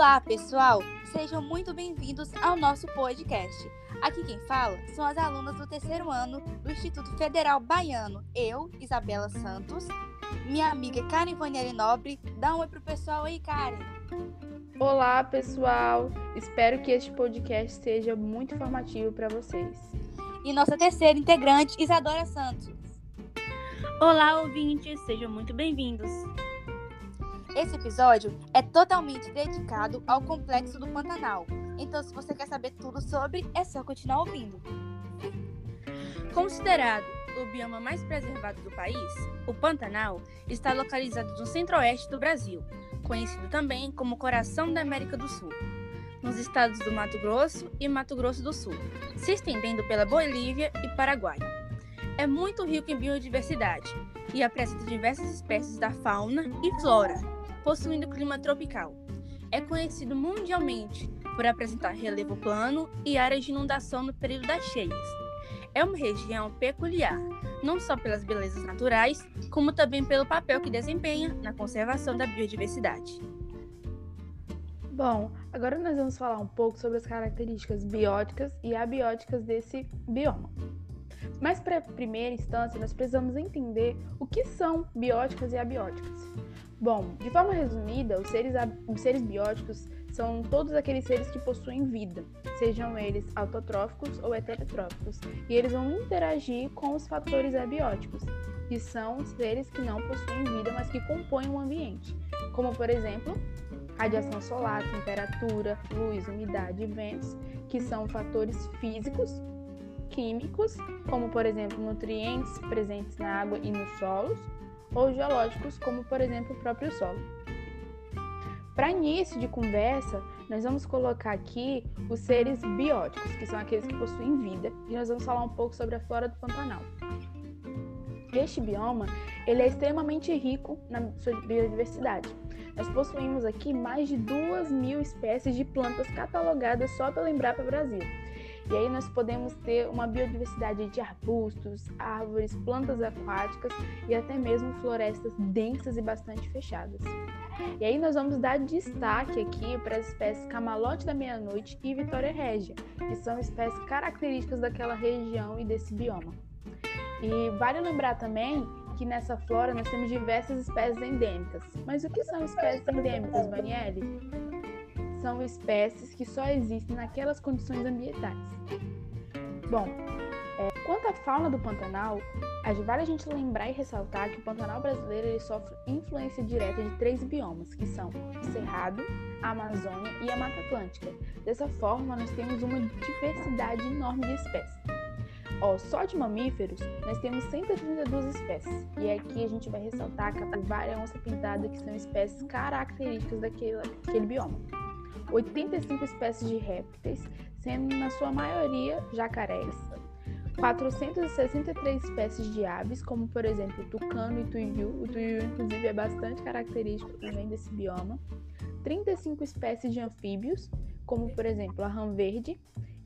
Olá, pessoal! Sejam muito bem-vindos ao nosso podcast. Aqui quem fala são as alunas do terceiro ano do Instituto Federal Baiano. Eu, Isabela Santos, minha amiga Karen Vanieri Nobre. Dá um oi pro pessoal aí, Karen. Olá, pessoal! Espero que este podcast seja muito informativo para vocês. E nossa terceira integrante, Isadora Santos. Olá, ouvintes! Sejam muito bem-vindos. Esse episódio é totalmente dedicado ao Complexo do Pantanal. Então, se você quer saber tudo sobre, é só continuar ouvindo. Considerado o bioma mais preservado do país, o Pantanal está localizado no centro-oeste do Brasil, conhecido também como Coração da América do Sul, nos estados do Mato Grosso e Mato Grosso do Sul, se estendendo pela Bolívia e Paraguai. É muito rico em biodiversidade e apresenta diversas espécies da fauna e flora, possuindo clima tropical. É conhecido mundialmente por apresentar relevo plano e áreas de inundação no período das cheias. É uma região peculiar, não só pelas belezas naturais, como também pelo papel que desempenha na conservação da biodiversidade. Bom, agora nós vamos falar um pouco sobre as características bióticas e abióticas desse bioma. Mas para primeira instância, nós precisamos entender o que são bióticas e abióticas. Bom, de forma resumida, os seres, os seres bióticos são todos aqueles seres que possuem vida, sejam eles autotróficos ou heterotróficos, e eles vão interagir com os fatores abióticos, que são seres que não possuem vida, mas que compõem o ambiente, como por exemplo, radiação solar, temperatura, luz, umidade e ventos, que são fatores físicos, químicos, como por exemplo nutrientes presentes na água e nos solos, ou geológicos, como por exemplo o próprio solo. Para início de conversa, nós vamos colocar aqui os seres bióticos, que são aqueles que possuem vida, e nós vamos falar um pouco sobre a flora do Pantanal. Este bioma ele é extremamente rico na sua biodiversidade. Nós possuímos aqui mais de duas mil espécies de plantas catalogadas só pela Embrapa Brasil. E aí nós podemos ter uma biodiversidade de arbustos, árvores, plantas aquáticas e até mesmo florestas densas e bastante fechadas. E aí nós vamos dar destaque aqui para as espécies camalote da meia-noite e vitória régia, que são espécies características daquela região e desse bioma. E vale lembrar também que nessa flora nós temos diversas espécies endêmicas. Mas o que são espécies endêmicas, Vanielle? São espécies que só existem naquelas condições ambientais. Bom, é, quanto à fauna do Pantanal, vale a gente lembrar e ressaltar que o Pantanal brasileiro sofre influência direta de três biomas, que são o Cerrado, a Amazônia e a Mata Atlântica. Dessa forma, nós temos uma diversidade enorme de espécies. Ó, só de mamíferos, nós temos 132 espécies. E aqui a gente vai ressaltar a capivara e a onça pintada, que são espécies características daquele, daquele bioma. 85 espécies de répteis, sendo na sua maioria jacarés, 463 espécies de aves, como por exemplo o tucano e tuiu, o tuiu inclusive é bastante característico também desse bioma, 35 espécies de anfíbios, como por exemplo a rã verde,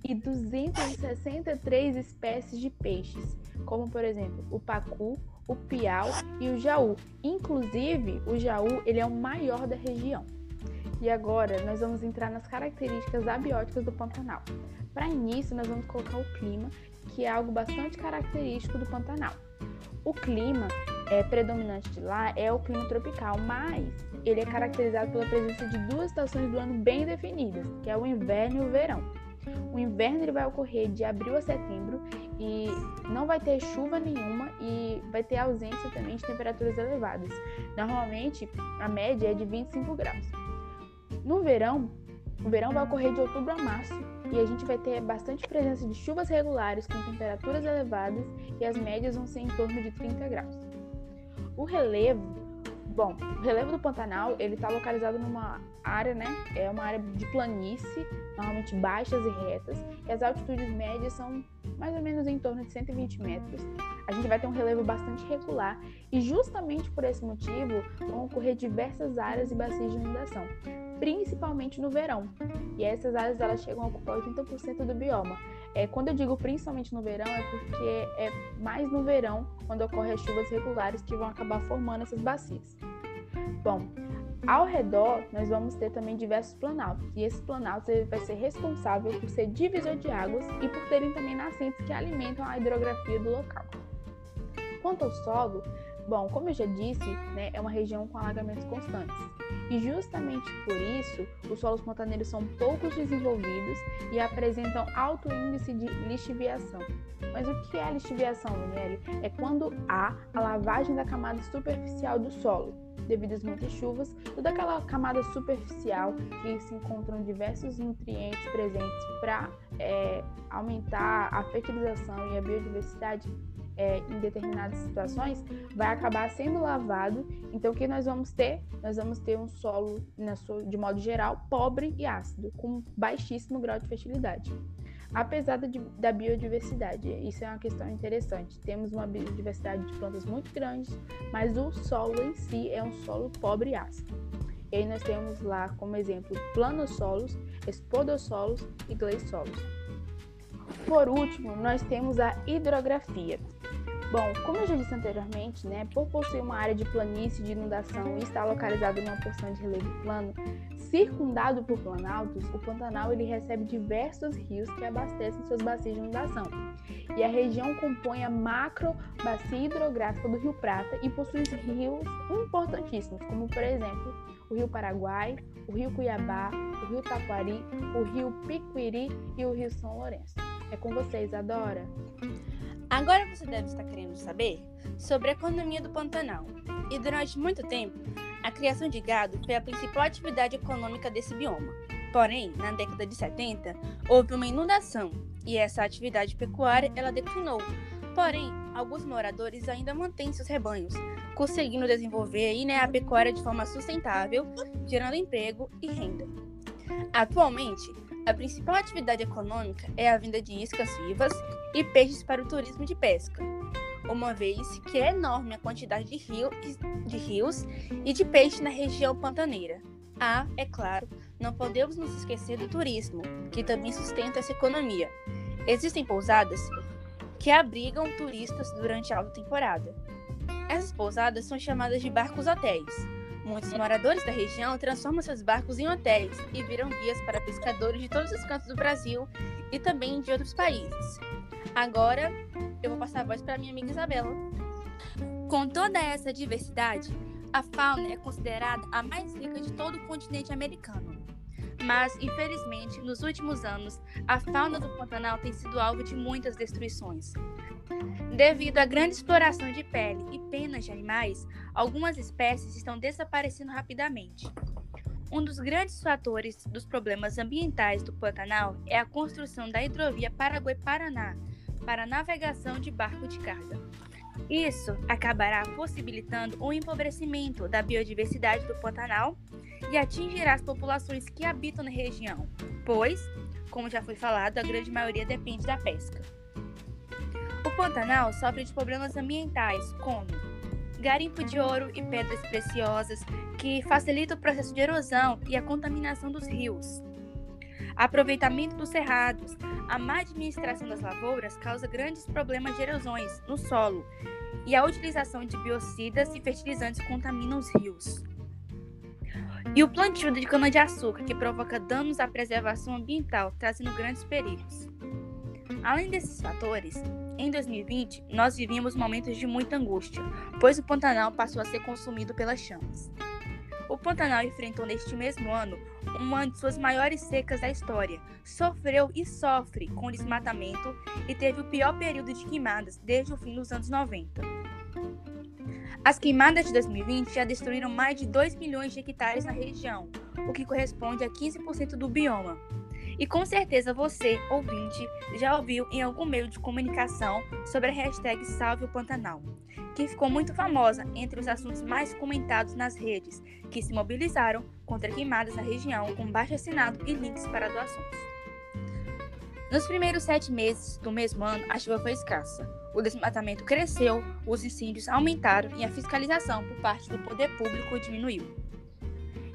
e 263 espécies de peixes, como por exemplo o pacu, o piau e o jaú. Inclusive, o jaú ele é o maior da região. E agora nós vamos entrar nas características abióticas do Pantanal. Para início, nós vamos colocar o clima, que é algo bastante característico do Pantanal. O clima é, predominante de lá é o clima tropical, mas ele é caracterizado pela presença de duas estações do ano bem definidas, que é o inverno e o verão. O inverno ele vai ocorrer de abril a setembro e não vai ter chuva nenhuma e vai ter ausência também de temperaturas elevadas. Normalmente, a média é de 25 graus. No verão, o verão vai ocorrer de outubro a março e a gente vai ter bastante presença de chuvas regulares com temperaturas elevadas e as médias vão ser em torno de 30 graus. O relevo, bom, o relevo do Pantanal ele está localizado numa área, né? É uma área de planície, normalmente baixas e retas, e as altitudes médias são mais ou menos em torno de 120 metros. A gente vai ter um relevo bastante regular e justamente por esse motivo vão ocorrer diversas áreas e bacias de inundação, principalmente no verão. E essas áreas elas chegam a ocupar 80% do bioma. É, quando eu digo principalmente no verão, é porque é mais no verão quando ocorrem as chuvas regulares que vão acabar formando essas bacias. Bom, Ao redor, nós vamos ter também diversos planaltos, e esses planaltos ele vai ser responsável por ser divisor de águas e por terem também nascentes que alimentam a hidrografia do local. Quanto ao solo, bom, como eu já disse, né, é uma região com alagamentos constantes. E justamente por isso, os solos pantaneiros são pouco desenvolvidos e apresentam alto índice de lixiviação. Mas o que é lixiviação, Daniele? É quando há a lavagem da camada superficial do solo, devido às muitas chuvas, toda aquela camada superficial que se encontram diversos nutrientes presentes para é, aumentar a fertilização e a biodiversidade é, em determinadas situações, vai acabar sendo lavado. Então, o que nós vamos ter? Nós vamos ter um solo, de modo geral, pobre e ácido, com baixíssimo grau de fertilidade. Apesar da biodiversidade, isso é uma questão interessante. Temos uma biodiversidade de plantas muito grande, mas o solo em si é um solo pobre e ácido. E aí nós temos lá como exemplo planossolos, espodossolos e gleissolos. Por último, nós temos a hidrografia. Bom, como eu já disse anteriormente, né, por possuir uma área de planície de inundação e estar localizado em uma porção de relevo plano, circundado por planaltos, o Pantanal ele recebe diversos rios que abastecem suas bacias de inundação. E a região compõe a macro bacia hidrográfica do Rio Prata e possui rios importantíssimos, como por exemplo o Rio Paraguai, o Rio Cuiabá, o Rio Taquari, o Rio Piquiri e o Rio São Lourenço. É com vocês, Adora. Agora você deve estar querendo saber sobre a economia do Pantanal. E durante muito tempo, a criação de gado foi a principal atividade econômica desse bioma. Porém, na década de 70, houve uma inundação e essa atividade pecuária ela declinou. Porém, alguns moradores ainda mantêm seus rebanhos, conseguindo desenvolver aí, né, a pecuária de forma sustentável, gerando emprego e renda. Atualmente, a principal atividade econômica é a venda de iscas vivas e peixes para o turismo de pesca, uma vez que é enorme a quantidade de, rio, de rios e de peixe na região pantaneira. Ah, é claro, não podemos nos esquecer do turismo, que também sustenta essa economia. Existem pousadas que abrigam turistas durante a alta temporada. Essas pousadas são chamadas de barcos hotéis Muitos moradores da região transformam seus barcos em hotéis e viram guias para pescadores de todos os cantos do Brasil e também de outros países. Agora, eu vou passar a voz para minha amiga Isabela. Com toda essa diversidade, a fauna é considerada a mais rica de todo o continente americano. Mas, infelizmente, nos últimos anos, a fauna do Pantanal tem sido alvo de muitas destruições. Devido à grande exploração de pele e penas de animais, algumas espécies estão desaparecendo rapidamente. Um dos grandes fatores dos problemas ambientais do Pantanal é a construção da hidrovia Paraguai-Paraná para navegação de barco de carga. Isso acabará possibilitando o empobrecimento da biodiversidade do Pantanal e atingirá as populações que habitam na região, pois, como já foi falado, a grande maioria depende da pesca. O Pantanal sofre de problemas ambientais, como garimpo de ouro e pedras preciosas, que facilita o processo de erosão e a contaminação dos rios. Aproveitamento dos cerrados. A má administração das lavouras causa grandes problemas de erosões no solo e a utilização de biocidas e fertilizantes contaminam os rios. E o plantio de cana-de-açúcar, que provoca danos à preservação ambiental, trazendo grandes perigos. Além desses fatores, em 2020, nós vivíamos momentos de muita angústia, pois o Pantanal passou a ser consumido pelas chamas. O Pantanal enfrentou neste mesmo ano uma de suas maiores secas da história, sofreu e sofre com desmatamento e teve o pior período de queimadas desde o fim dos anos 90. As queimadas de 2020 já destruíram mais de 2 milhões de hectares na região, o que corresponde a 15% do bioma. E com certeza você, ouvinte, já ouviu em algum meio de comunicação sobre a hashtag Salve o Pantanal, que ficou muito famosa entre os assuntos mais comentados nas redes, que se mobilizaram contra queimadas na região com baixo assinado e links para doações. Nos primeiros sete meses do mesmo ano, a chuva foi escassa. O desmatamento cresceu, os incêndios aumentaram e a fiscalização por parte do poder público diminuiu.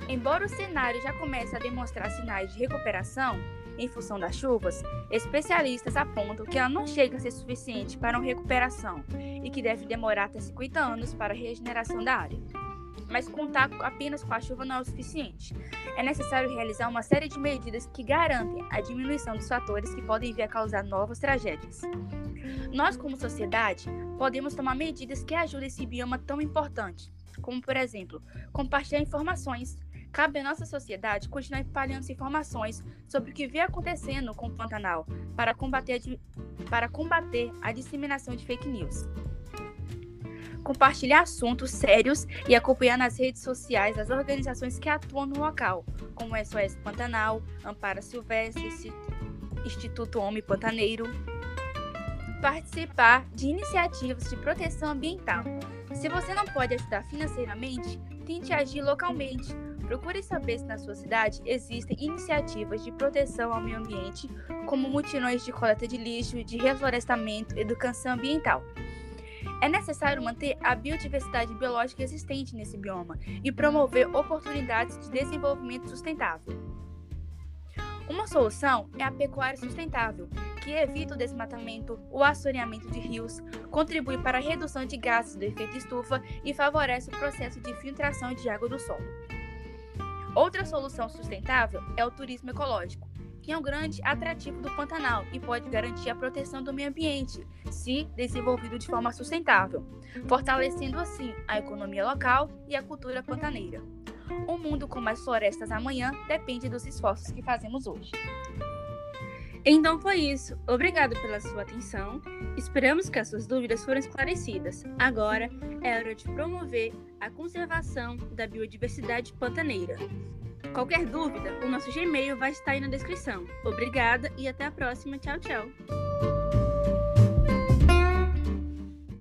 Embora o cenário já comece a demonstrar sinais de recuperação em função das chuvas, especialistas apontam que ela não chega a ser suficiente para uma recuperação e que deve demorar até 50 anos para a regeneração da área. mas contar apenas com a chuva não é o suficiente. É necessário realizar uma série de medidas que garantem a diminuição dos fatores que podem vir a causar novas tragédias. Nós, como sociedade, podemos tomar medidas que ajudem esse bioma tão importante, como, por exemplo, compartilhar informações. Cabe à nossa sociedade continuar espalhando informações sobre o que vem acontecendo com o Pantanal para combater a, para combater a disseminação de fake news compartilhar assuntos sérios e acompanhar nas redes sociais as organizações que atuam no local, como SOS Pantanal, Ampara Silvestre, Instituto Homem Pantaneiro. Participar de iniciativas de proteção ambiental. Se você não pode ajudar financeiramente, tente agir localmente. Procure saber se na sua cidade existem iniciativas de proteção ao meio ambiente, como mutirões de coleta de lixo, de reflorestamento educação ambiental. É necessário manter a biodiversidade biológica existente nesse bioma e promover oportunidades de desenvolvimento sustentável. Uma solução é a pecuária sustentável, que evita o desmatamento, o assoreamento de rios, contribui para a redução de gases do efeito estufa e favorece o processo de filtração de água do solo. Outra solução sustentável é o turismo ecológico, que é um grande atrativo do Pantanal e pode garantir a proteção do meio ambiente, se desenvolvido de forma sustentável, fortalecendo assim a economia local e a cultura pantaneira. Um mundo com mais florestas amanhã depende dos esforços que fazemos hoje. Então foi isso. Obrigado pela sua atenção. Esperamos que as suas dúvidas foram esclarecidas. Agora é hora de promover a conservação da biodiversidade pantaneira. Qualquer dúvida, o nosso Gmail vai estar aí na descrição. Obrigada e até a próxima. Tchau, tchau.